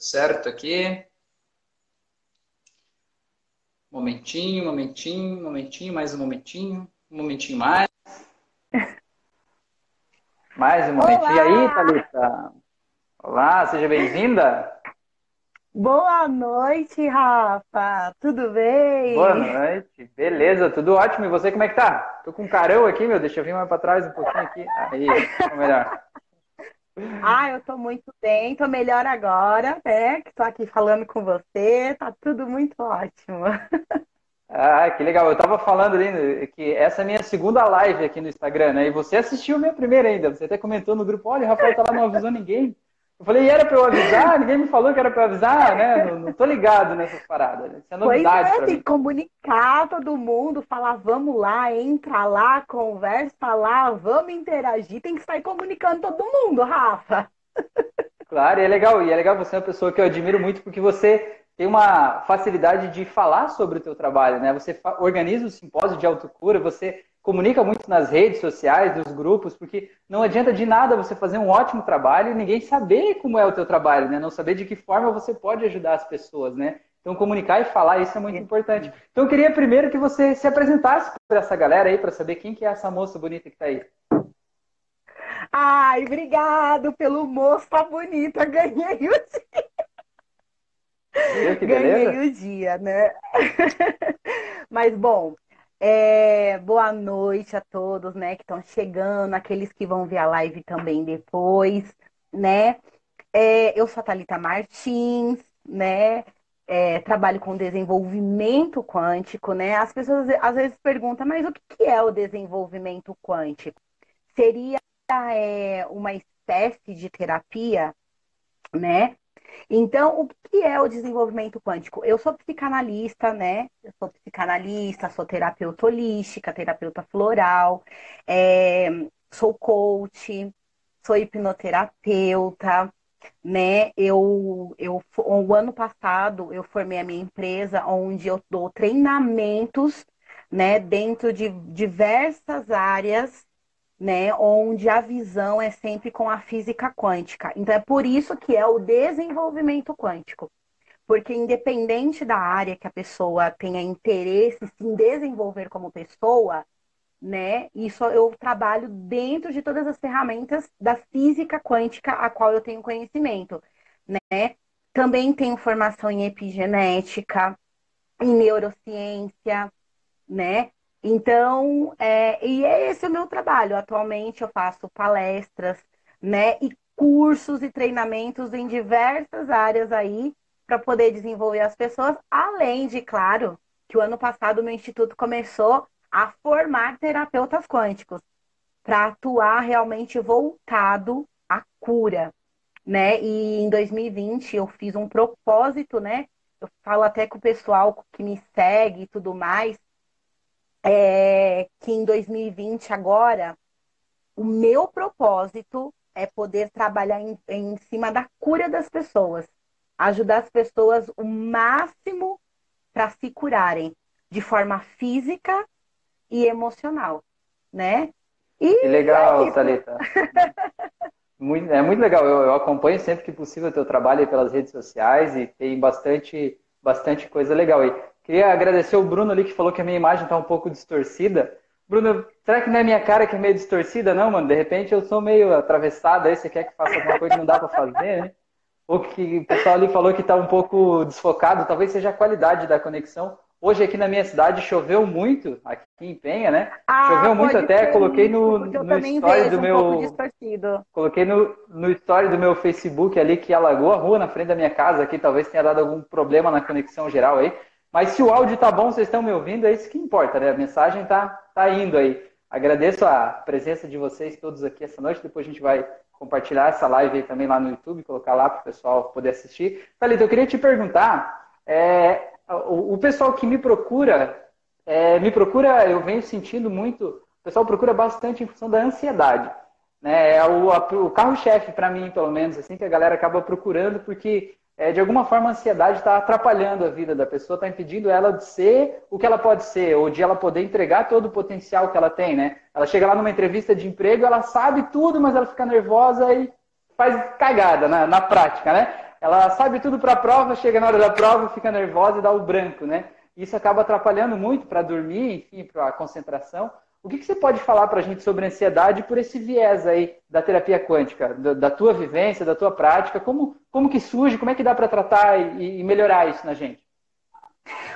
Tudo certo aqui. Momentinho, momentinho, momentinho, mais um momentinho, um momentinho mais. Mais um momentinho. E aí, Thalita? Olá, seja bem-vinda. Boa noite, Rafa. Tudo bem? Boa noite. Beleza, tudo ótimo. E você, como é que tá? Tô com um carão aqui, meu. Deixa eu vir mais pra trás um pouquinho aqui. Aí, ficou melhor. Ah, eu tô muito bem, tô melhor agora, né? Que tô aqui falando com você, tá tudo muito ótimo. Ah, que legal. Eu tava falando ali que essa é a minha segunda live aqui no Instagram, né? E você assistiu a minha primeira ainda. Você até comentou no grupo, olha, o Rafael tá lá, não avisou ninguém. Eu falei, e era pra eu avisar? Ninguém me falou que era pra eu avisar, né? Não, não tô ligado nessas paradas. Isso é novidade pois é, tem que comunicar todo mundo, falar, vamos lá, entra lá, conversa lá, vamos interagir, tem que sair comunicando todo mundo, Rafa. Claro, e é legal. E é legal você é uma pessoa que eu admiro muito porque você tem uma facilidade de falar sobre o teu trabalho, né? Você organiza o simpósio de autocura, você comunica muito nas redes sociais, nos grupos, porque não adianta de nada você fazer um ótimo trabalho e ninguém saber como é o teu trabalho, né? Não saber de que forma você pode ajudar as pessoas, né? Então comunicar e falar isso é muito importante. Então eu queria primeiro que você se apresentasse para essa galera aí para saber quem que é essa moça bonita que tá aí. Ai, obrigado pelo moça bonita, ganhei o dia. Viu? Ganhei o dia, né? Mas bom, é, boa noite a todos, né, que estão chegando, aqueles que vão ver a live também depois, né? É, eu sou a Thalita Martins, né? É, trabalho com desenvolvimento quântico, né? As pessoas às vezes perguntam, mas o que é o desenvolvimento quântico? Seria é, uma espécie de terapia, né? Então, o que é o desenvolvimento quântico? Eu sou psicanalista, né? Eu sou psicanalista, sou terapeuta holística, terapeuta floral, é, sou coach, sou hipnoterapeuta, né? Eu, eu, o ano passado, eu formei a minha empresa, onde eu dou treinamentos, né? Dentro de diversas áreas né? Onde a visão é sempre com a física quântica. Então é por isso que é o desenvolvimento quântico. Porque independente da área que a pessoa tenha interesse em desenvolver como pessoa, né? Isso eu trabalho dentro de todas as ferramentas da física quântica a qual eu tenho conhecimento, né? Também tenho formação em epigenética, em neurociência, né? Então, é, e é esse o meu trabalho. Atualmente eu faço palestras, né, e cursos e treinamentos em diversas áreas aí para poder desenvolver as pessoas, além de, claro, que o ano passado o meu instituto começou a formar terapeutas quânticos para atuar realmente voltado à cura, né? E em 2020 eu fiz um propósito, né? Eu falo até com o pessoal que me segue e tudo mais, é, que em 2020 agora o meu propósito é poder trabalhar em, em cima da cura das pessoas, ajudar as pessoas o máximo para se curarem de forma física e emocional, né? E Que legal, é. Thalita. Muito- é muito legal. Eu, eu acompanho sempre que possível o teu trabalho pelas redes sociais e tem bastante, bastante coisa legal aí. Queria agradecer o Bruno ali que falou que a minha imagem está um pouco distorcida. Bruno, será que não é minha cara que é meio distorcida, não, mano? De repente eu sou meio atravessado aí, você quer que faça alguma coisa que não dá para fazer, né? Ou que o pessoal ali falou que está um pouco desfocado, talvez seja a qualidade da conexão. Hoje aqui na minha cidade choveu muito, aqui em Penha, né? Ah, Choveu muito até, ser coloquei no, no story do um meu. Coloquei no, no story do meu Facebook ali que alagou a rua na frente da minha casa aqui, talvez tenha dado algum problema na conexão geral aí. Mas se o áudio tá bom, vocês estão me ouvindo, é isso que importa, né? A mensagem tá, tá indo aí. Agradeço a presença de vocês todos aqui essa noite. Depois a gente vai compartilhar essa live aí também lá no YouTube, colocar lá para o pessoal poder assistir. Thalita, eu queria te perguntar, é, o, o pessoal que me procura, é, me procura, eu venho sentindo muito, o pessoal procura bastante em função da ansiedade. Né? É o, o carro-chefe para mim, pelo menos, assim, que a galera acaba procurando, porque é, de alguma forma a ansiedade está atrapalhando a vida da pessoa, está impedindo ela de ser o que ela pode ser, ou de ela poder entregar todo o potencial que ela tem, né? Ela chega lá numa entrevista de emprego, ela sabe tudo, mas ela fica nervosa e faz cagada na, na prática, né? Ela sabe tudo para a prova, chega na hora da prova, fica nervosa e dá o branco, né? Isso acaba atrapalhando muito para dormir, enfim, para a concentração. O que, que, você pode falar para a gente sobre ansiedade por esse viés aí da terapia quântica, da, da, tua vivência, da tua prática? Como, como que surge, como é que dá para tratar e, e melhorar isso na gente?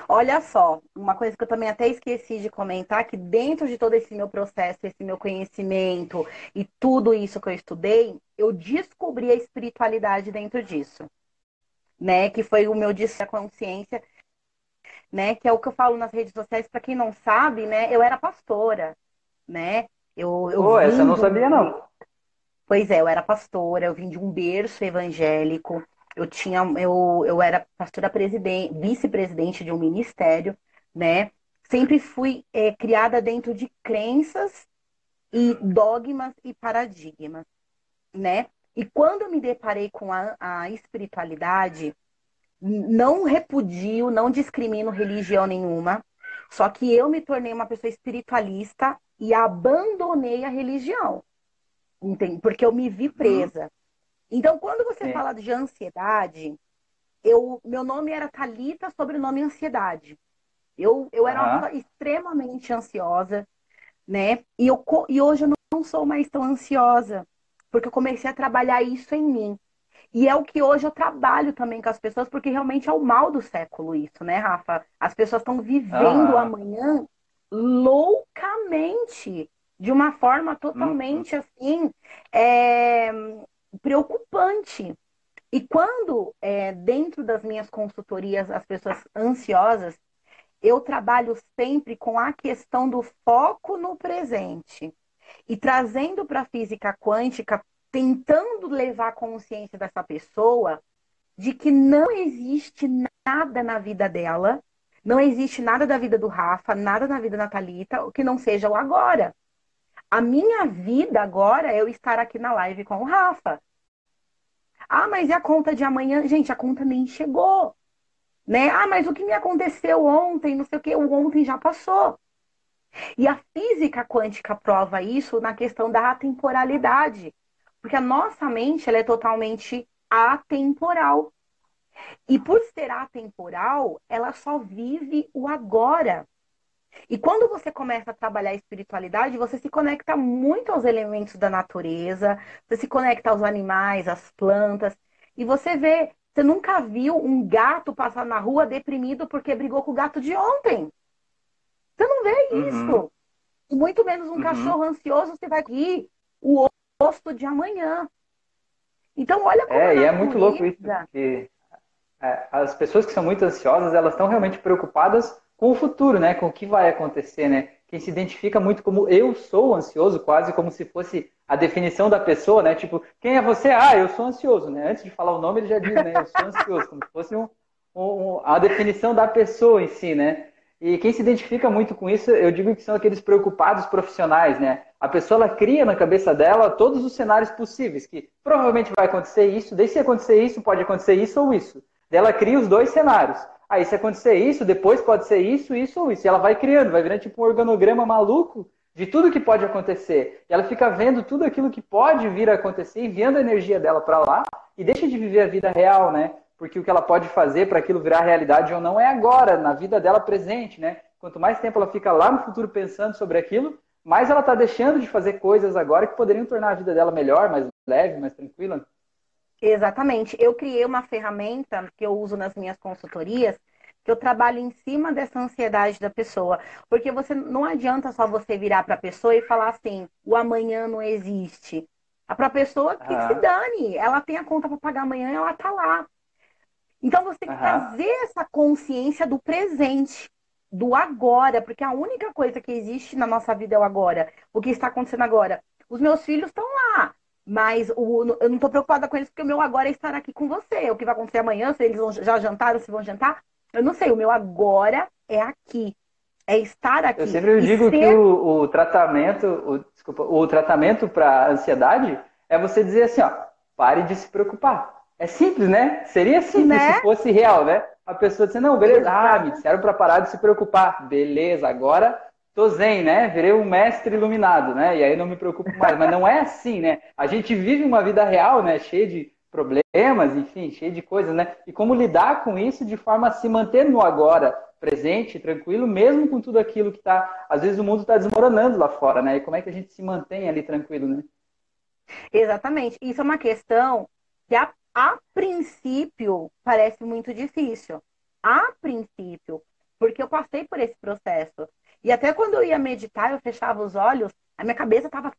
Olha só, uma coisa que eu também até esqueci de comentar, que dentro de todo esse meu processo, esse meu conhecimento e tudo isso que eu estudei, eu descobri a espiritualidade dentro disso. Né? Que foi o meu disse consciência, né? Que é o que eu falo nas redes sociais, para quem não sabe, né? Eu era pastora, né? Eu, eu oh, essa eu não sabia, não. Pois é, eu era pastora, eu vim de um berço evangélico, eu tinha, eu, eu era pastora presidente, vice-presidente de um ministério, né? Sempre fui é, criada dentro de crenças e dogmas e paradigmas, né? E quando eu me deparei com a, a espiritualidade, não repudio, não discrimino religião nenhuma, só que eu me tornei uma pessoa espiritualista e abandonei a religião. Entende? Porque eu me vi uhum. presa. Então, quando você é. fala de ansiedade, eu, meu nome era Talita, sobrenome Ansiedade. Eu, eu era uma pessoa extremamente ansiosa, né? E, eu, e hoje eu não sou mais tão ansiosa, porque eu comecei a trabalhar isso em mim. E é o que hoje eu trabalho também com as pessoas, porque realmente é o mal do século isso, né, Rafa? As pessoas estão vivendo ah. amanhã loucamente, de uma forma totalmente uhum. assim, é, preocupante. E quando, é, dentro das minhas consultorias, as pessoas ansiosas, eu trabalho sempre com a questão do foco no presente. E trazendo para a física quântica, tentando levar a consciência dessa pessoa de que não existe nada na vida dela, não existe nada da vida do Rafa, nada na vida da Thalita, que não seja o agora. A minha vida agora é eu estar aqui na live com o Rafa. Ah, mas e a conta de amanhã? Gente, a conta nem chegou. Né? Ah, mas o que me aconteceu ontem, não sei o que, o ontem já passou. E a física quântica prova isso na questão da atemporalidade. Porque a nossa mente ela é totalmente atemporal. E por ser atemporal, ela só vive o agora. E quando você começa a trabalhar a espiritualidade, você se conecta muito aos elementos da natureza, você se conecta aos animais, às plantas, e você vê, você nunca viu um gato passar na rua deprimido porque brigou com o gato de ontem. Você não vê uhum. isso. E muito menos um uhum. cachorro ansioso, você vai rir o rosto de amanhã. Então, olha como É, e é muito louco isso, porque é, as pessoas que são muito ansiosas, elas estão realmente preocupadas com o futuro, né? Com o que vai acontecer, né? Quem se identifica muito como eu sou ansioso, quase como se fosse a definição da pessoa, né? Tipo, quem é você? Ah, eu sou ansioso, né? Antes de falar o nome, ele já diz, né? Eu sou ansioso, como se fosse um, um, a definição da pessoa em si, né? E quem se identifica muito com isso, eu digo que são aqueles preocupados profissionais, né? A pessoa ela cria na cabeça dela todos os cenários possíveis, que provavelmente vai acontecer isso, daí se acontecer isso, pode acontecer isso ou isso. Ela cria os dois cenários. Aí se acontecer isso, depois pode ser isso, isso ou isso. E ela vai criando, vai virando tipo um organograma maluco de tudo que pode acontecer. E ela fica vendo tudo aquilo que pode vir a acontecer, enviando a energia dela para lá e deixa de viver a vida real, né? Porque o que ela pode fazer para aquilo virar realidade ou não é agora, na vida dela presente, né? Quanto mais tempo ela fica lá no futuro pensando sobre aquilo, mais ela está deixando de fazer coisas agora que poderiam tornar a vida dela melhor, mais leve, mais tranquila. Exatamente. Eu criei uma ferramenta que eu uso nas minhas consultorias, que eu trabalho em cima dessa ansiedade da pessoa. Porque você não adianta só você virar para a pessoa e falar assim, o amanhã não existe. Para a pessoa que ah. se dane, ela tem a conta para pagar amanhã e ela tá lá. Então você tem que trazer essa consciência do presente, do agora, porque a única coisa que existe na nossa vida é o agora. O que está acontecendo agora? Os meus filhos estão lá. Mas o, eu não estou preocupada com eles, porque o meu agora é estar aqui com você. O que vai acontecer amanhã, se eles vão, já jantaram, se vão jantar, eu não sei. O meu agora é aqui. É estar aqui. Eu sempre digo ser... que o, o, tratamento, o, desculpa, o tratamento para ansiedade é você dizer assim, ó, pare de se preocupar. É simples, né? Seria simples né? se fosse real, né? A pessoa dizer, não, beleza, ah, me disseram para parar de se preocupar. Beleza, agora tô zen, né? Virei um mestre iluminado, né? E aí não me preocupo mais. Mas não é assim, né? A gente vive uma vida real, né? Cheia de problemas, enfim, cheio de coisas, né? E como lidar com isso de forma a se manter no agora, presente, tranquilo, mesmo com tudo aquilo que está. Às vezes o mundo está desmoronando lá fora, né? E como é que a gente se mantém ali tranquilo, né? Exatamente. Isso é uma questão que, a, a princípio, parece muito difícil. A princípio. Porque eu passei por esse processo. E até quando eu ia meditar, eu fechava os olhos, a minha cabeça estava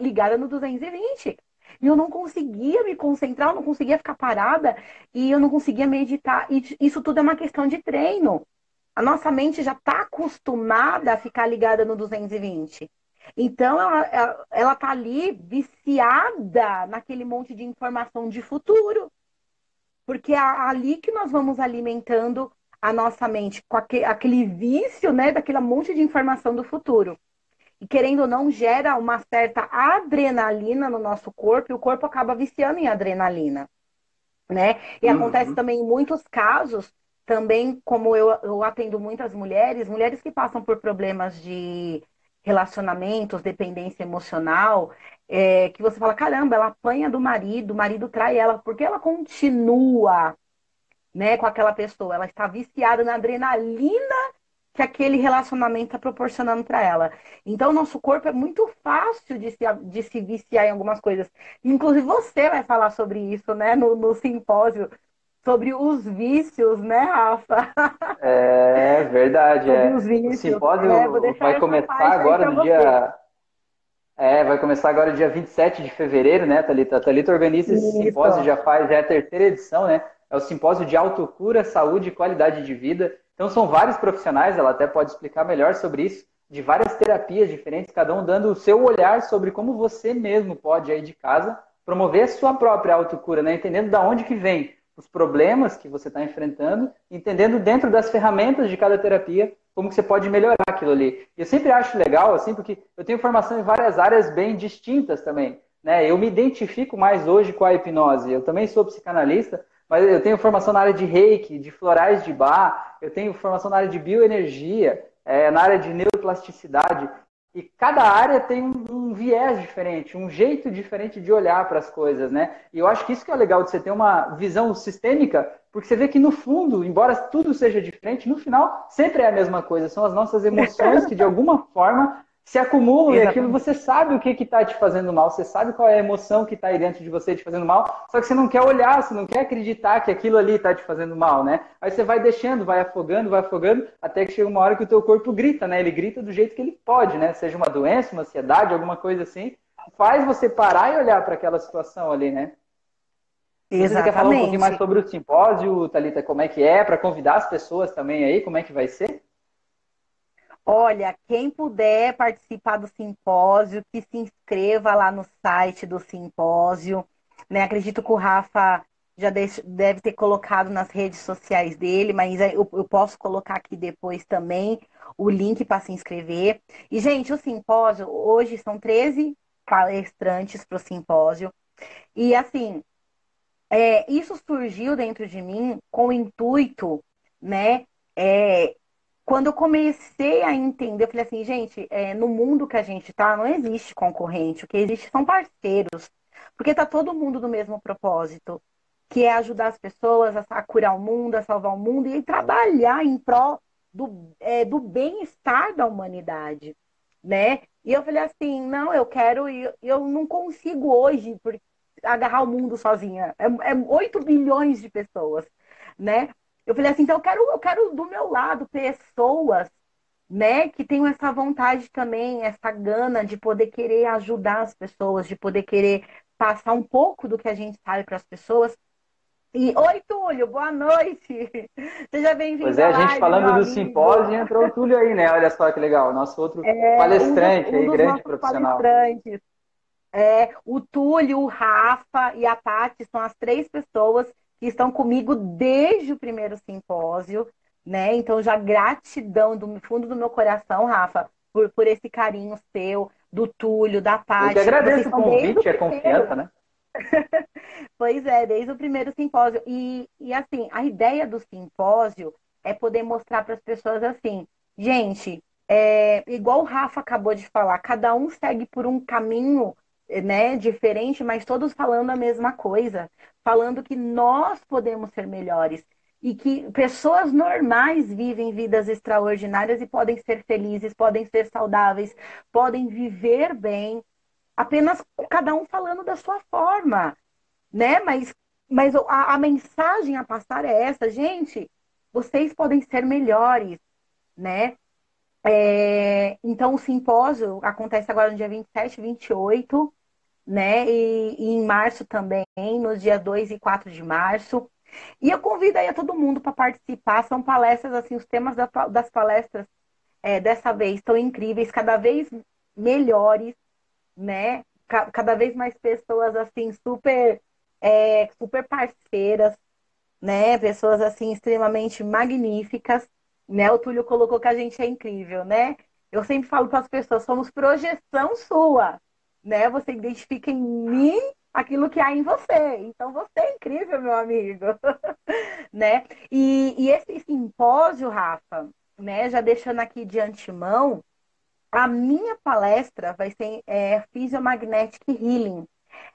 ligada no 220. E eu não conseguia me concentrar, eu não conseguia ficar parada e eu não conseguia meditar. E isso tudo é uma questão de treino. A nossa mente já está acostumada a ficar ligada no 220. Então, ela, ela tá ali viciada naquele monte de informação de futuro. Porque é ali que nós vamos alimentando a nossa mente com aquele, aquele vício, né, daquele monte de informação do futuro. E querendo ou não, gera uma certa adrenalina no nosso corpo e o corpo acaba viciando em adrenalina, né? E uhum. acontece também em muitos casos, também como eu, eu atendo muitas mulheres, mulheres que passam por problemas de relacionamentos, dependência emocional, é, que você fala, caramba, ela apanha do marido, o marido trai ela, porque ela continua né, com aquela pessoa, ela está viciada na adrenalina que aquele relacionamento está proporcionando para ela. Então, o nosso corpo é muito fácil de se, de se viciar em algumas coisas. Inclusive, você vai falar sobre isso, né, no, no simpósio sobre os vícios, né, Rafa? É verdade. é. Os vícios. O simpósio é, vai começar agora no dia. É, vai começar agora dia 27 de fevereiro, né, Thalita? A Thalita organiza esse Isso. simpósio, já faz, já é a terceira edição, né? É o simpósio de autocura, saúde e qualidade de vida. Então são vários profissionais, ela até pode explicar melhor sobre isso, de várias terapias diferentes, cada um dando o seu olhar sobre como você mesmo pode aí de casa promover a sua própria autocura, né? Entendendo da onde que vem os problemas que você está enfrentando, entendendo dentro das ferramentas de cada terapia como que você pode melhorar aquilo ali. Eu sempre acho legal, assim, porque eu tenho formação em várias áreas bem distintas também. Né? Eu me identifico mais hoje com a hipnose. Eu também sou psicanalista, mas eu tenho formação na área de reiki, de florais de bar, eu tenho formação na área de bioenergia, é, na área de neuroplasticidade. E cada área tem um, um, viés diferente, um jeito diferente de olhar para as coisas, né? E eu acho que isso que é legal de você ter uma visão sistêmica, porque você vê que no fundo, embora tudo seja diferente, no final sempre é a mesma coisa. São as nossas emoções que de alguma forma se acumulam Exatamente. e aquilo você sabe o que está te fazendo mal, você sabe qual é a emoção que está aí dentro de você te fazendo mal, só que você não quer olhar, você não quer acreditar que aquilo ali está te fazendo mal, né? Aí você vai deixando, vai afogando, vai afogando, até que chega uma hora que o teu corpo grita, né? Ele grita do jeito que ele pode, né? Seja uma doença, uma ansiedade, alguma coisa assim, faz você parar e olhar para aquela situação ali, né? Exatamente. Você quer falar um pouquinho mais sobre o simpósio, Thalita, como é que é, para convidar as pessoas também aí, como é que vai ser? Olha, quem puder participar do simpósio, que se inscreva lá no site do simpósio. Né? Acredito que o Rafa já deve ter colocado nas redes sociais dele, mas eu, posso colocar aqui depois também o link para se inscrever. E, gente, o simpósio, hoje são 13 palestrantes para o simpósio. E, assim, é, isso surgiu dentro de mim com o intuito, né? É, quando eu comecei a entender, eu falei assim, gente, é, no mundo que a gente está, não existe concorrente, o que existe são parceiros, porque está todo mundo no mesmo propósito, que é ajudar as pessoas a, a curar o mundo, a salvar o mundo e trabalhar em prol do, é, do bem-estar da humanidade, né? E eu falei assim, não, eu quero, eu, eu não consigo hoje agarrar o mundo sozinha. É, é 8 bilhões de pessoas, né? Eu falei assim, então eu quero, eu quero do meu lado pessoas, né, que tenham essa vontade também, essa gana de poder querer ajudar as pessoas, de poder querer passar um pouco do que a gente sabe para as pessoas. E oi, Túlio, boa noite. Seja bem-vindo. Pois é, a gente falando do simpósio, entrou o Túlio aí, né? Olha só que legal, nosso outro é, palestrante um dos, um aí, grande profissional. Palestrantes. É, o Túlio, o Rafa e a Tati são as três pessoas que estão comigo desde o primeiro simpósio, né? Então, já gratidão do fundo do meu coração, Rafa, por, por esse carinho seu, do Túlio, da Paty. Eu que agradeço o convite, a confiança, né? pois é, desde o primeiro simpósio. E, e assim, a ideia do simpósio é poder mostrar para as pessoas assim, gente, é, igual o Rafa acabou de falar, cada um segue por um caminho né, diferente, mas todos falando a mesma coisa, falando que nós podemos ser melhores e que pessoas normais vivem vidas extraordinárias e podem ser felizes, podem ser saudáveis, podem viver bem, apenas cada um falando da sua forma, né? Mas, mas a, a mensagem a passar é essa, gente. Vocês podem ser melhores, né? É, então, o simpósio acontece agora no dia 27 e 28, né? E, e em março também, nos dias 2 e 4 de março. E eu convido aí a todo mundo para participar. São palestras, assim, os temas das palestras é, dessa vez estão incríveis, cada vez melhores, né? Cada vez mais pessoas, assim, super, é, super parceiras, né? Pessoas, assim, extremamente magníficas, né? O Túlio colocou que a gente é incrível, né? Eu sempre falo para as pessoas, somos projeção sua, né? Você identifica em mim aquilo que há em você. Então você é incrível, meu amigo, né? E, e, esse simpósio, Rafa, né? Já deixando aqui de antemão, a minha palestra vai ser é, Physiomagnetic Healing.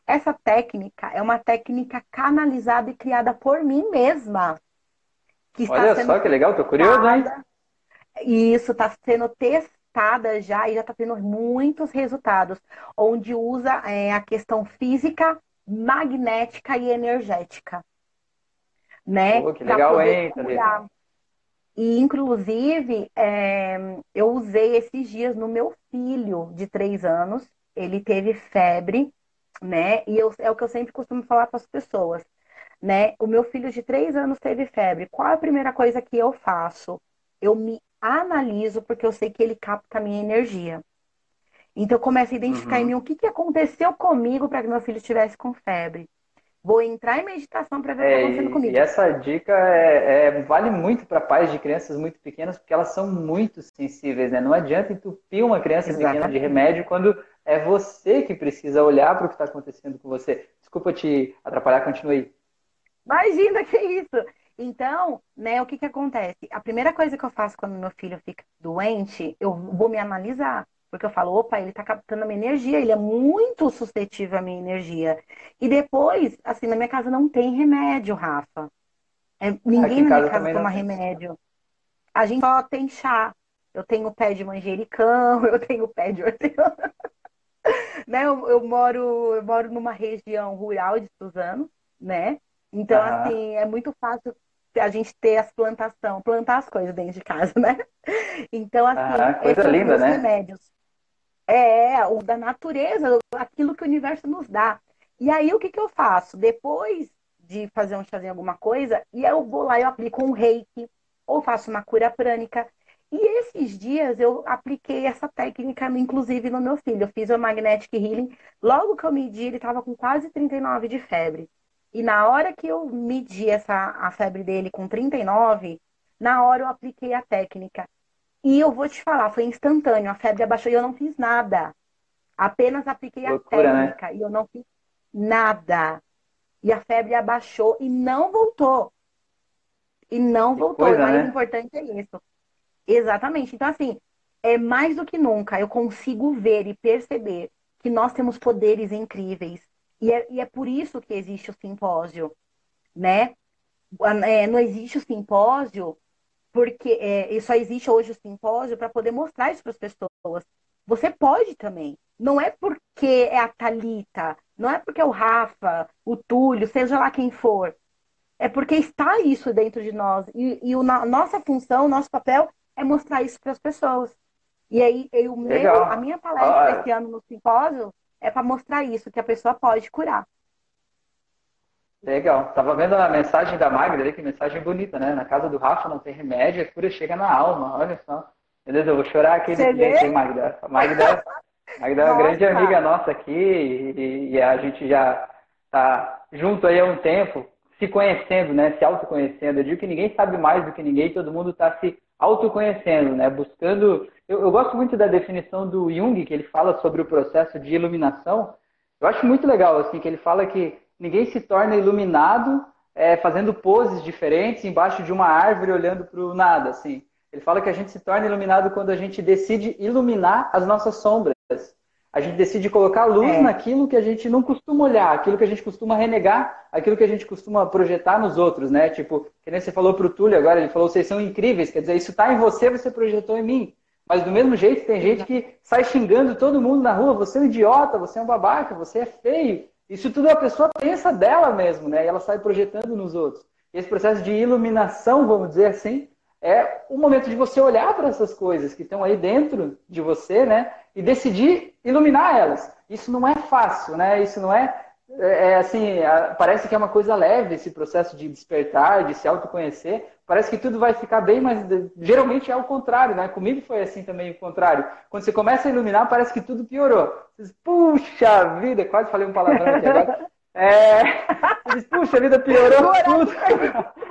Essa técnica é uma técnica canalizada e criada por mim mesma. Que Olha só que legal, tô curioso, hein? E isso está sendo testada testada já e já está tendo muitos resultados, onde usa é, a questão física, magnética e energética. Né? Pô, que legal, hein? E, inclusive, é, eu usei esses dias no meu filho de três anos. Ele teve febre, né? E eu, é o que eu sempre costumo falar para as pessoas, né? O meu filho de três anos teve febre. Qual é a primeira coisa que eu faço? Eu me analiso porque eu sei que ele capta a minha energia. Então eu começo a identificar uhum. em mim o que, que aconteceu comigo para que meu filho estivesse com febre. Vou entrar em meditação para ver o que está acontecendo comigo. E essa dica é, é vale muito para pais de crianças muito pequenas, porque elas são muito sensíveis, né? Não adianta entupir uma criança Exatamente. pequena de remédio quando é você que precisa olhar para o que está acontecendo com você. Desculpa te atrapalhar, continue aí. Imagina que isso. Então, né, o que que acontece? A primeira coisa que eu faço quando meu filho fica doente, eu vou me analisar. Porque eu falo, opa, ele tá captando a minha energia, ele é muito suscetível à minha energia. E depois, assim, na minha casa não tem remédio, Rafa. É, ninguém na minha casa toma remédio. A gente só tem chá. Eu tenho pé de manjericão, eu tenho pé de hortelã. né? Eu, eu, moro, eu moro numa região rural de Suzano, né? Então, assim, é muito fácil a gente ter as plantação, plantar as coisas dentro de casa, né? Então, assim, ah, coisa linda, né? remédios. É, o da natureza, aquilo que o universo nos dá. E aí, o que, que eu faço? Depois de fazer um chazinho, alguma coisa, e eu vou lá e eu aplico um reiki, ou faço uma cura prânica. E esses dias eu apliquei essa técnica, inclusive, no meu filho. Eu fiz o Magnetic Healing. Logo que eu medi, ele estava com quase 39 de febre. E na hora que eu medi essa, a febre dele com 39, na hora eu apliquei a técnica. E eu vou te falar, foi instantâneo. A febre abaixou e eu não fiz nada. Apenas apliquei Loucura, a né? técnica né? e eu não fiz nada. E a febre abaixou e não voltou. E não que voltou. Coisa, o mais né? importante é isso. Exatamente. Então, assim, é mais do que nunca eu consigo ver e perceber que nós temos poderes incríveis e é, e é por isso que existe o simpósio, né? É, não existe o simpósio porque é, só existe hoje o simpósio para poder mostrar isso para as pessoas. Você pode também. Não é porque é a Talita, não é porque é o Rafa, o Túlio, seja lá quem for. É porque está isso dentro de nós. E, e o, a nossa função, nosso papel é mostrar isso para as pessoas. E aí, eu, meu, a minha palestra ah, esse ano no simpósio é para mostrar isso, que a pessoa pode curar. Legal. Tava vendo a mensagem da Magda ali, que mensagem bonita, né? Na casa do Rafa não tem remédio, a cura chega na alma. Olha só. Beleza, eu vou chorar aqui de gente, Magda. Magda, Magda é uma grande amiga nossa aqui e, e, a gente já tá junto aí há um tempo, se conhecendo, né? Se autoconhecendo. Eu digo que ninguém sabe mais do que ninguém, todo mundo está se autoconhecendo, né? Buscando. Eu, eu, gosto muito da definição do Jung, que ele fala sobre o processo de iluminação. Eu acho muito legal, assim, que ele fala que ninguém se torna iluminado é, fazendo poses diferentes embaixo de uma árvore olhando para o nada, assim. Ele fala que a gente se torna iluminado quando a gente decide iluminar as nossas sombras. a gente decide colocar luz é. naquilo que a gente não costuma olhar, aquilo que a gente costuma renegar, aquilo que a gente costuma projetar nos outros, né? Tipo, que nem você falou pro Túlio agora, ele falou, vocês são incríveis, quer dizer, isso tá em você, você projetou em mim. Mas do mesmo jeito, tem gente que sai xingando todo mundo na rua, você é um idiota, você é um babaca, você é feio. Isso tudo a pessoa pensa dela mesmo, né? E ela sai projetando nos outros. Esse processo de iluminação, vamos dizer assim, é o momento de você olhar para essas coisas que estão aí dentro de você, né? E decidir iluminar elas. Isso não é fácil, né? Isso não é, é, é assim, parece que é uma coisa leve esse processo de despertar, de se autoconhecer. Parece que tudo vai ficar bem, mas geralmente é o contrário, né? Comigo foi assim também o contrário. Quando você começa a iluminar, parece que tudo piorou. Você diz, Puxa vida, quase falei um palavrão aqui agora. É, você diz, Puxa vida, piorou tudo.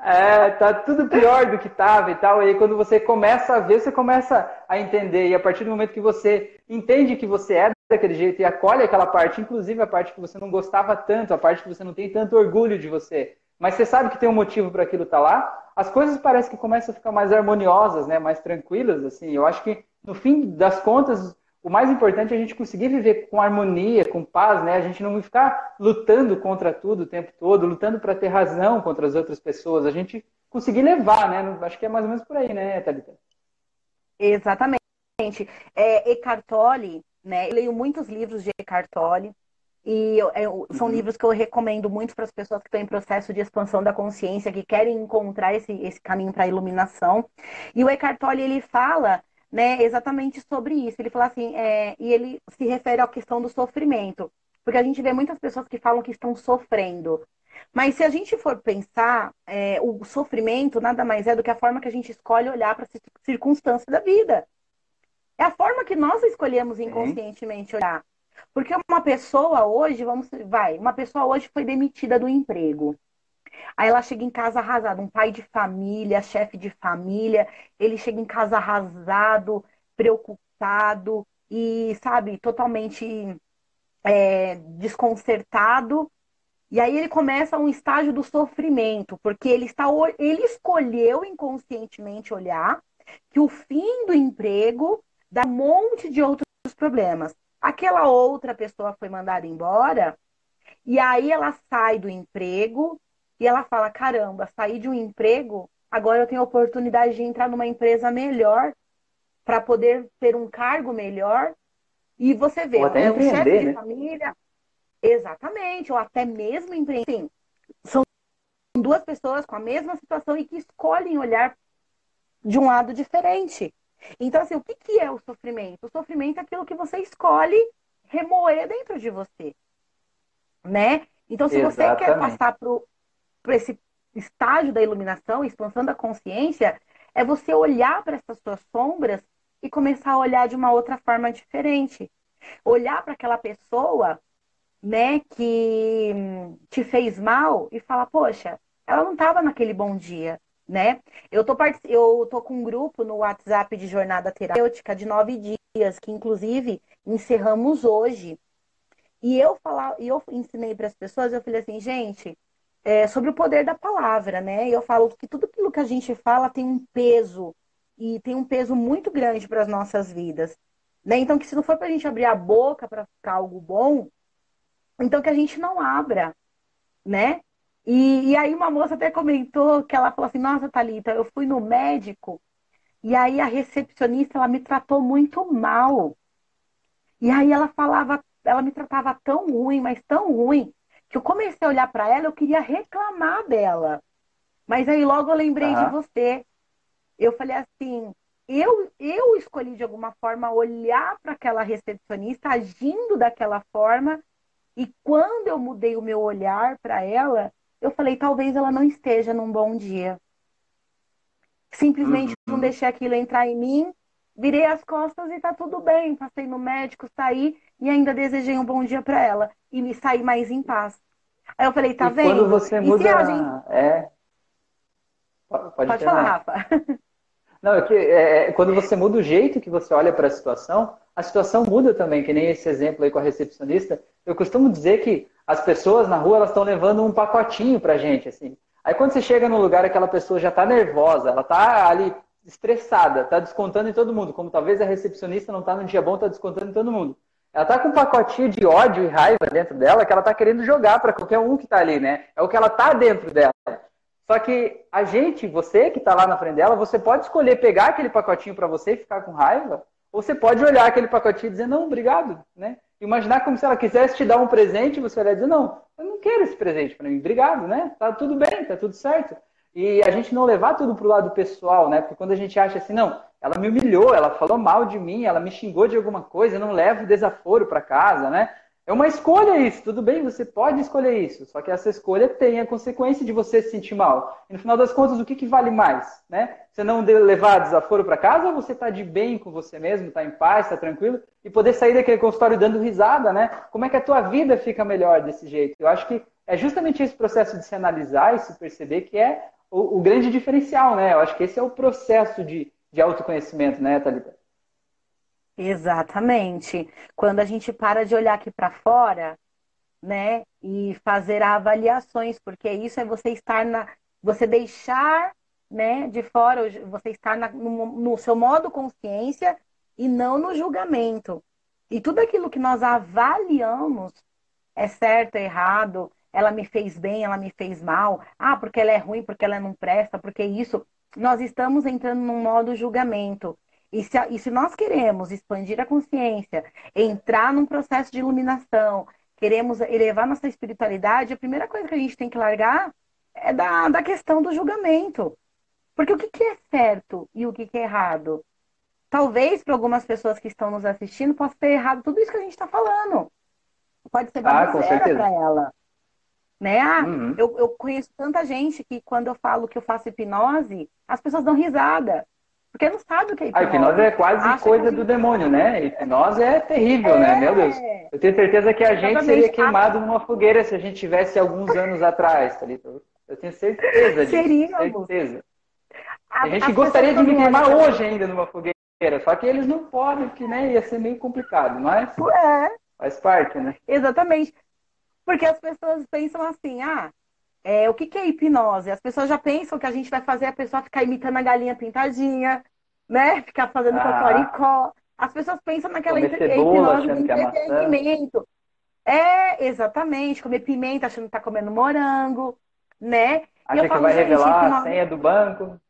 É, tá tudo pior do que estava e tal. E aí, quando você começa a ver, você começa a entender. E a partir do momento que você entende que você é daquele jeito e acolhe aquela parte, inclusive a parte que você não gostava tanto, a parte que você não tem tanto orgulho de você, mas você sabe que tem um motivo para aquilo estar tá lá, as coisas parecem que começam a ficar mais harmoniosas, né? mais tranquilas. assim. Eu acho que, no fim das contas, o mais importante é a gente conseguir viver com harmonia, com paz, né? A gente não ficar lutando contra tudo o tempo todo, lutando para ter razão contra as outras pessoas. A gente conseguir levar, né? Acho que é mais ou menos por aí, né, Thalita? Exatamente. É, Eckhart Tolle, né? Eu leio muitos livros de Eckhart Tolle e eu, eu, são uhum. livros que eu recomendo muito para as pessoas que estão em processo de expansão da consciência, que querem encontrar esse, esse caminho para a iluminação. E o Eckhart Tolle, ele fala né, exatamente sobre isso. Ele fala assim, é, e ele se refere à questão do sofrimento. Porque a gente vê muitas pessoas que falam que estão sofrendo. Mas se a gente for pensar, é, o sofrimento nada mais é do que a forma que a gente escolhe olhar para as circunstâncias da vida. É a forma que nós escolhemos inconscientemente olhar. Porque uma pessoa hoje, vamos, vai, uma pessoa hoje foi demitida do emprego. Aí ela chega em casa arrasada, um pai de família, chefe de família, ele chega em casa arrasado, preocupado e, sabe, totalmente é, desconcertado. E aí ele começa um estágio do sofrimento, porque ele está ele escolheu inconscientemente olhar que o fim do emprego dá um monte de outros problemas. Aquela outra pessoa foi mandada embora, e aí ela sai do emprego, e ela fala: caramba, saí de um emprego, agora eu tenho a oportunidade de entrar numa empresa melhor para poder ter um cargo melhor. E você vê, é um chefe de né? família. Exatamente, ou até mesmo empreender. São duas pessoas com a mesma situação e que escolhem olhar de um lado diferente. Então, assim, o que, que é o sofrimento? O sofrimento é aquilo que você escolhe remoer dentro de você. Né? Então, se Exatamente. você quer passar para esse estágio da iluminação, expansão da consciência, é você olhar para essas suas sombras e começar a olhar de uma outra forma diferente. Olhar para aquela pessoa, né, que te fez mal e falar, poxa, ela não estava naquele bom dia, né? Eu tô, part... eu tô com um grupo no WhatsApp de jornada terapêutica de nove dias, que inclusive encerramos hoje. E eu falar, e eu ensinei para as pessoas, eu falei assim, gente, é, sobre o poder da palavra, né? E eu falo que tudo aquilo que a gente fala tem um peso e tem um peso muito grande para as nossas vidas, né? Então que se não for para a gente abrir a boca para ficar algo bom, então que a gente não abra, né? E, e aí uma moça até comentou que ela falou assim, nossa, Thalita, eu fui no médico e aí a recepcionista ela me tratou muito mal. E aí ela falava, ela me tratava tão ruim, mas tão ruim, que eu comecei a olhar para ela, eu queria reclamar dela. Mas aí logo eu lembrei de você. Eu falei assim, eu, eu escolhi de alguma forma olhar para aquela recepcionista agindo daquela forma, e quando eu mudei o meu olhar para ela, eu falei, talvez ela não esteja num bom dia. Simplesmente uhum. não deixei aquilo entrar em mim, virei as costas e tá tudo bem. Passei no médico, saí e ainda desejei um bom dia para ela e me saí mais em paz. Aí eu falei, tá e vendo? Quando você muda. Gente... É... Pode, Pode falar, Rafa. Não, é que é, é, quando você muda o jeito que você olha para a situação, a situação muda também, que nem esse exemplo aí com a recepcionista. Eu costumo dizer que as pessoas na rua elas estão levando um pacotinho para gente, assim. Aí quando você chega no lugar, aquela pessoa já está nervosa, ela está ali estressada, está descontando em todo mundo, como talvez a recepcionista não está no dia bom, está descontando em todo mundo. Ela está com um pacotinho de ódio e raiva dentro dela que ela está querendo jogar para qualquer um que está ali, né? É o que ela está dentro dela. Só que a gente, você que está lá na frente dela, você pode escolher pegar aquele pacotinho para você e ficar com raiva, ou você pode olhar aquele pacotinho e dizer, não, obrigado, né? Imaginar como se ela quisesse te dar um presente você olhar e dizer, não, eu não quero esse presente para mim, obrigado, né? Tá tudo bem, tá tudo certo. E a gente não levar tudo pro lado pessoal, né? Porque quando a gente acha assim, não, ela me humilhou, ela falou mal de mim, ela me xingou de alguma coisa, eu não levo desaforo para casa, né? É uma escolha isso, tudo bem, você pode escolher isso, só que essa escolha tem a consequência de você se sentir mal. E no final das contas, o que, que vale mais? Né? Você não levar desaforo para casa ou você está de bem com você mesmo, está em paz, está tranquilo, e poder sair daquele consultório dando risada, né? Como é que a tua vida fica melhor desse jeito? Eu acho que é justamente esse processo de se analisar e se perceber que é o, o grande diferencial, né? Eu acho que esse é o processo de, de autoconhecimento, né, Thalita? Exatamente. Quando a gente para de olhar aqui para fora, né, e fazer avaliações, porque isso é você estar na, você deixar, né, de fora, você estar na, no, no seu modo consciência e não no julgamento. E tudo aquilo que nós avaliamos é certo, é errado, ela me fez bem, ela me fez mal, ah, porque ela é ruim, porque ela não presta, porque isso, nós estamos entrando num modo julgamento. E se, e se nós queremos expandir a consciência, entrar num processo de iluminação, queremos elevar nossa espiritualidade, a primeira coisa que a gente tem que largar é da, da questão do julgamento. Porque o que, que é certo e o que, que é errado? Talvez para algumas pessoas que estão nos assistindo possa ter errado tudo isso que a gente está falando. Pode ser ah, baboseira para ela. Né? Ah, uhum. eu, eu conheço tanta gente que quando eu falo que eu faço hipnose, as pessoas dão risada. Porque não sabe o que é hipnose. A hipnose é quase coisa do demônio, né? Hipnose é terrível, é... né? Meu Deus. Eu tenho certeza que a gente seria queimado numa fogueira se a gente tivesse alguns anos atrás, tá Eu tenho certeza disso. Seríamos. Certeza. A, a gente gostaria de me queimar hoje ainda numa fogueira, só que eles não podem, porque né, ia ser meio complicado, mas é. faz parte, né? Exatamente. Porque as pessoas pensam assim, ah, é, o que, que é hipnose? As pessoas já pensam que a gente vai fazer a pessoa ficar imitando a galinha pintadinha, né? Ficar fazendo ah. cocoricó. As pessoas pensam naquela hipnose do é entretenimento. É, exatamente. Comer pimenta achando que tá comendo morango, né? Acha que falo, vai revelar hipnose... a senha do banco.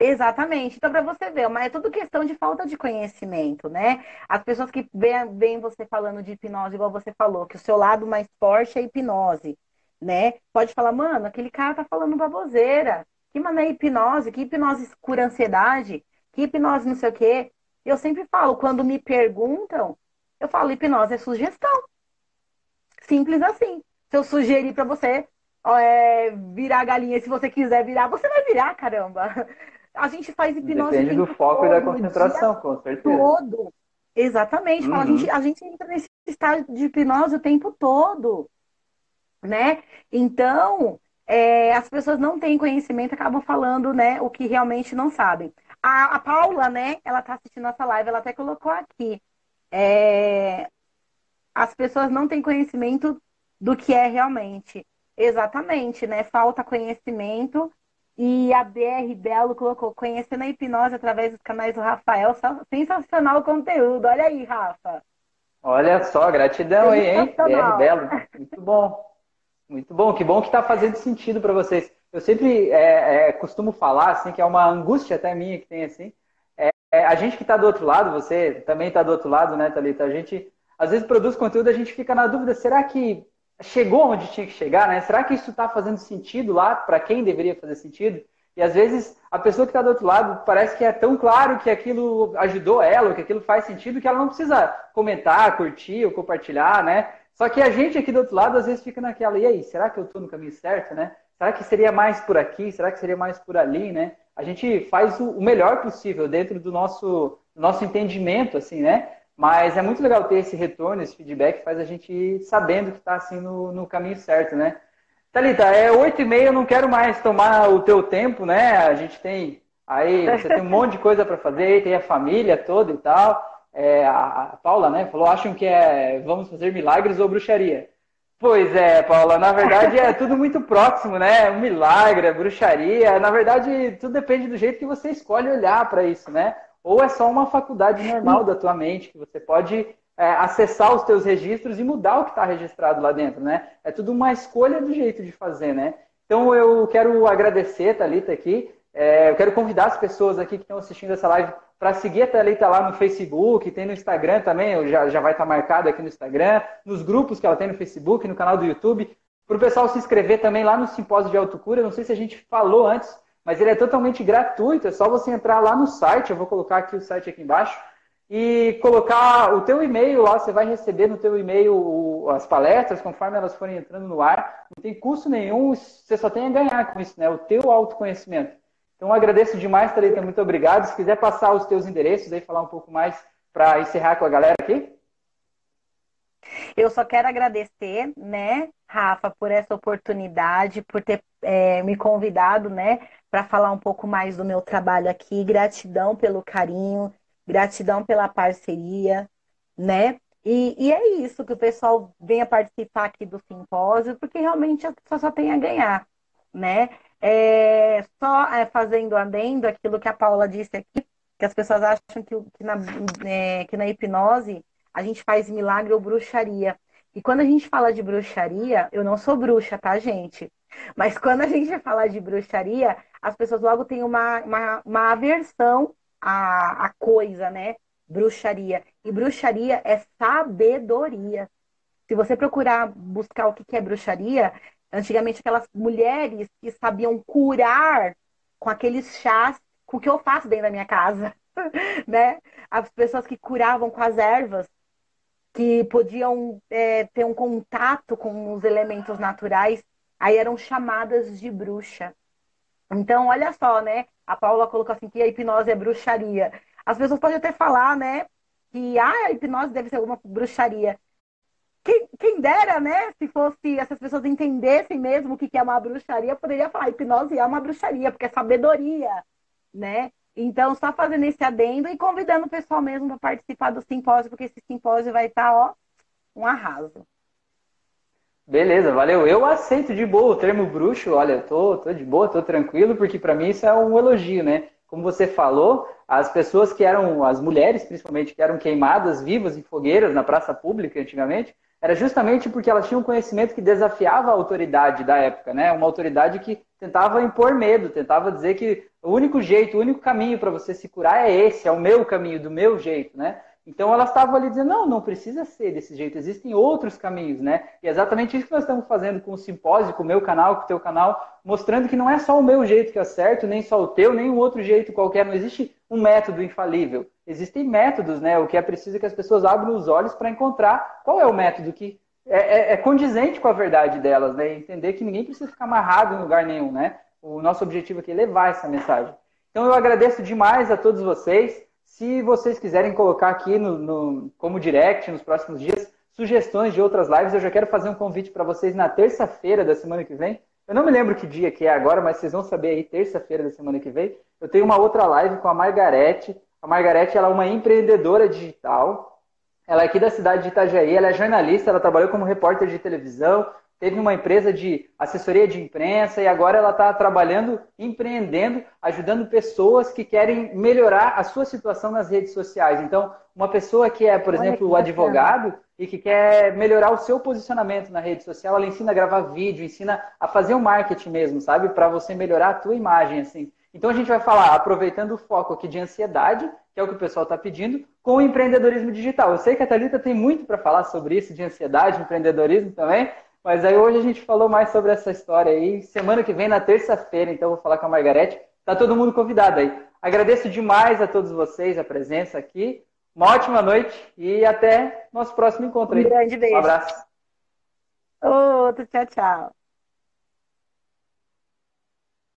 Exatamente. Então, para você ver, mas é tudo questão de falta de conhecimento, né? As pessoas que veem você falando de hipnose, igual você falou, que o seu lado mais forte é hipnose né? Pode falar, mano, aquele cara tá falando baboseira. Que mané hipnose? Que hipnose cura ansiedade? Que hipnose não sei o quê? Eu sempre falo, quando me perguntam, eu falo, hipnose é sugestão. Simples assim. Se eu sugerir para você é, virar galinha, se você quiser virar, você vai virar, caramba. A gente faz hipnose. Depende do foco todo, e da concentração, com certeza. Todo. Exatamente. Uhum. A, gente, a gente entra nesse estado de hipnose o tempo todo né? Então, é, as pessoas não têm conhecimento, acabam falando, né, o que realmente não sabem. A, a Paula, né, ela tá assistindo nossa live, ela até colocou aqui. É, as pessoas não têm conhecimento do que é realmente. Exatamente, né? Falta conhecimento. E a BR Belo colocou, conhecendo a hipnose através dos canais do Rafael, sensacional o conteúdo. Olha aí, Rafa. Olha só, gratidão aí, hein? BR Belo, muito bom. Muito bom, que bom que está fazendo sentido para vocês. Eu sempre é, é, costumo falar, assim, que é uma angústia até minha que tem, assim. É, é a gente que está do outro lado, você também está do outro lado, né, Thalita? A gente, às vezes, produz conteúdo, a gente fica na dúvida, será que chegou onde tinha que chegar, né? Será que isso está fazendo sentido lá para quem deveria fazer sentido? E às vezes a pessoa que está do outro lado parece que é tão claro que aquilo ajudou ela, que aquilo faz sentido, que ela não precisa comentar, curtir ou compartilhar, né? Só que a gente aqui do outro lado, às vezes, fica naquela, e aí, será que eu estou no caminho certo, né? Será que seria mais por aqui? Será que seria mais por ali, né? A gente faz o melhor possível dentro do nosso, do nosso entendimento, assim, né? Mas é muito legal ter esse retorno, esse feedback, faz a gente ir sabendo que está assim no, no caminho certo, né? Thalita, é oito e meia, eu não quero mais tomar o teu tempo, né? A gente tem aí, você tem um monte de coisa para fazer, tem a família toda e tal é, a, Paula, né, falou, acham que é vamos fazer milagres ou bruxaria. Pois é, Paula, na verdade é tudo muito próximo, né? Um milagre, bruxaria, na verdade tudo depende do jeito que você escolhe olhar para isso, né? Ou é só uma faculdade normal da tua mente, que você pode é, acessar os teus registros e mudar o que está registrado lá dentro, né? É tudo uma escolha do jeito de fazer, né? Então eu quero agradecer, Thalita, aqui. É, eu quero convidar as pessoas aqui que estão assistindo essa live para seguir a Thalita lá no Facebook, tem no Instagram também, já, já vai estar tá marcado aqui no Instagram, nos grupos que ela tem no Facebook, no canal do YouTube, para o pessoal se inscrever também lá no Simpósio de Autocura. Não sei se a gente falou antes, mas ele é totalmente gratuito, é só você entrar lá no site, eu vou colocar aqui o site aqui embaixo, e colocar o teu e-mail lá, você vai receber no teu e-mail as palestras, conforme elas forem entrando no ar. Não tem custo nenhum, você só tem a ganhar com isso, né? O teu autoconhecimento. Então, agradeço demais, Thalita, muito obrigado. Se quiser passar os teus endereços aí, falar um pouco mais para encerrar com a galera aqui. Eu só quero agradecer, né, Rafa, por essa oportunidade, por ter é, me convidado, né, para falar um pouco mais do meu trabalho aqui. Gratidão pelo carinho, gratidão pela parceria, né? E, e é isso que o pessoal venha participar aqui do simpósio, porque realmente a pessoa só tem a ganhar, né? É, só é, fazendo adendo aquilo que a Paula disse aqui, que as pessoas acham que, que, na, é, que na hipnose a gente faz milagre ou bruxaria. E quando a gente fala de bruxaria, eu não sou bruxa, tá, gente? Mas quando a gente fala de bruxaria, as pessoas logo têm uma, uma, uma aversão à, à coisa, né? Bruxaria. E bruxaria é sabedoria. Se você procurar buscar o que é bruxaria, Antigamente, aquelas mulheres que sabiam curar com aqueles chás, com o que eu faço dentro da minha casa, né? As pessoas que curavam com as ervas, que podiam é, ter um contato com os elementos naturais, aí eram chamadas de bruxa. Então, olha só, né? A Paula colocou assim que a hipnose é bruxaria. As pessoas podem até falar, né? Que ah, a hipnose deve ser alguma bruxaria quem, quem, dera, né? Se fosse essas pessoas entendessem mesmo o que é uma bruxaria, poderia falar hipnose é uma bruxaria, porque é sabedoria, né? Então, só fazendo esse adendo e convidando o pessoal mesmo para participar do simpósio, porque esse simpósio vai estar, ó, um arraso. Beleza, valeu. Eu aceito de boa o termo bruxo. Olha, tô, tô de boa, tô tranquilo, porque para mim isso é um elogio, né? Como você falou, as pessoas que eram, as mulheres principalmente, que eram queimadas vivas em fogueiras na praça pública antigamente, era justamente porque elas tinham um conhecimento que desafiava a autoridade da época, né? Uma autoridade que tentava impor medo, tentava dizer que o único jeito, o único caminho para você se curar é esse, é o meu caminho, do meu jeito, né? Então elas estavam ali dizendo, não, não precisa ser desse jeito, existem outros caminhos, né? E é exatamente isso que nós estamos fazendo com o simpósio, com o meu canal, com o teu canal, mostrando que não é só o meu jeito que é certo, nem só o teu, nem um outro jeito qualquer, não existe um método infalível. Existem métodos, né? O que é preciso é que as pessoas abram os olhos para encontrar qual é o método que é, é, é, condizente com a verdade delas, né? Entender que ninguém precisa ficar amarrado em lugar nenhum, né? O nosso objetivo aqui é levar essa mensagem. Então eu agradeço demais a todos vocês. Se vocês quiserem colocar aqui no, no, como direct nos próximos dias sugestões de outras lives, eu já quero fazer um convite para vocês na terça-feira da semana que vem. Eu não me lembro que dia que é agora, mas vocês vão saber aí, terça-feira da semana que vem. Eu tenho uma outra live com a Margarete. A Margarete ela é uma empreendedora digital. Ela é aqui da cidade de Itajaí, ela é jornalista, ela trabalhou como repórter de televisão, teve uma empresa de assessoria de imprensa e agora ela está trabalhando, empreendendo, ajudando pessoas que querem melhorar a sua situação nas redes sociais. Então, uma pessoa que é, por Olha exemplo, o advogado e que quer melhorar o seu posicionamento na rede social, ela ensina a gravar vídeo, ensina a fazer o um marketing mesmo, sabe? Para você melhorar a tua imagem, assim. Então a gente vai falar, aproveitando o foco aqui de ansiedade, que é o que o pessoal está pedindo, com o empreendedorismo digital. Eu sei que a Thalita tem muito para falar sobre isso, de ansiedade, empreendedorismo também, mas aí hoje a gente falou mais sobre essa história aí. Semana que vem, na terça-feira, então, vou falar com a Margarete. Tá todo mundo convidado aí. Agradeço demais a todos vocês a presença aqui. Uma ótima noite e até nosso próximo encontro aí. Um grande beijo. Um abraço. Outro, tchau, tchau.